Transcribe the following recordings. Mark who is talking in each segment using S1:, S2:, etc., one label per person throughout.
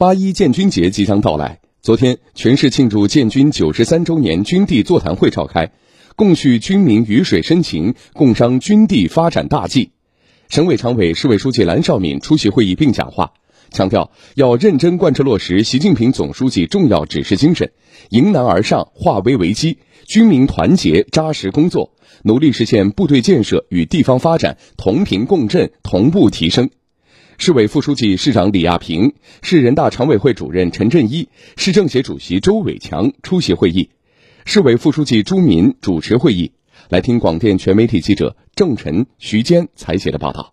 S1: 八一建军节即将到来，昨天全市庆祝建军九十三周年军地座谈会召开，共叙军民鱼水深情，共商军地发展大计。省委常委、市委书记蓝绍敏出席会议并讲话，强调要认真贯彻落实习近平总书记重要指示精神，迎难而上，化危为机，军民团结扎实工作，努力实现部队建设与地方发展同频共振、同步提升。市委副书记、市长李亚平、市人大常委会主任陈振一、市政协主席周伟强出席会议，市委副书记朱民主持会议。来听广电全媒体记者郑晨、徐坚采写的报道。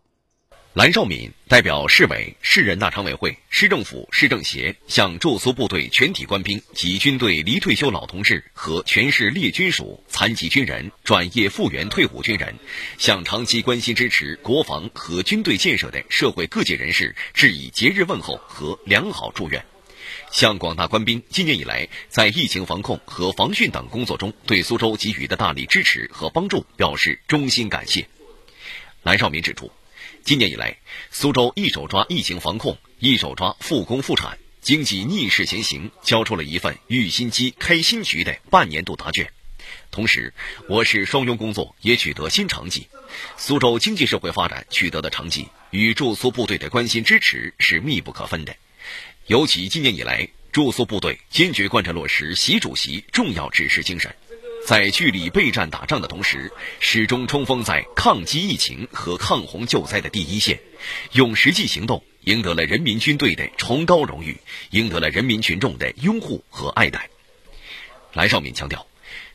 S2: 蓝绍敏代表市委、市人大常委会、市政府、市政协，向驻苏部队全体官兵及军队离退休老同志和全市列军属、残疾军人、转业复员退伍军人，向长期关心支持国防和军队建设的社会各界人士致以节日问候和良好祝愿，向广大官兵今年以来在疫情防控和防汛等工作中对苏州给予的大力支持和帮助表示衷心感谢。蓝绍敏指出。今年以来，苏州一手抓疫情防控，一手抓复工复产，经济逆势前行，交出了一份育新机、开新局的半年度答卷。同时，我市双拥工作也取得新成绩。苏州经济社会发展取得的成绩与驻苏部队的关心支持是密不可分的。尤其今年以来，驻苏部队坚决贯彻落实习主席重要指示精神。在据理备战打仗的同时，始终冲锋在抗击疫情和抗洪救灾的第一线，用实际行动赢得了人民军队的崇高荣誉，赢得了人民群众的拥护和爱戴。蓝绍敏强调，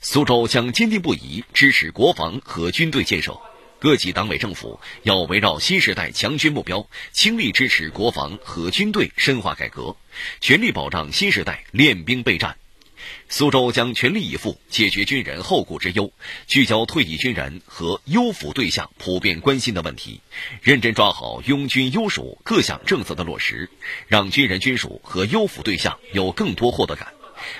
S2: 苏州将坚定不移支持国防和军队建设，各级党委政府要围绕新时代强军目标，倾力支持国防和军队深化改革，全力保障新时代练兵备战。苏州将全力以赴解决军人后顾之忧，聚焦退役军人和优抚对象普遍关心的问题，认真抓好拥军优属各项政策的落实，让军人军属和优抚对象有更多获得感。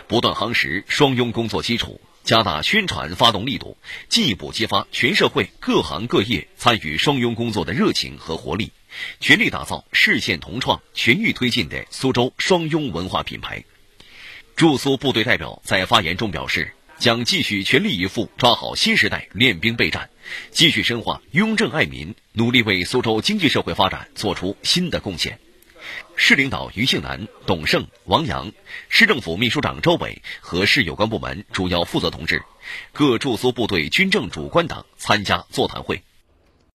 S2: 不断夯实双拥工作基础，加大宣传发动力度，进一步激发全社会各行各业参与双拥工作的热情和活力，全力打造市县同创、全域推进的苏州双拥文化品牌。驻苏部队代表在发言中表示，将继续全力以赴抓好新时代练兵备战，继续深化拥政爱民，努力为苏州经济社会发展做出新的贡献。市领导于庆南、董胜、王阳，市政府秘书长周伟和市有关部门主要负责同志，各驻苏部队军政主官等参加座谈会。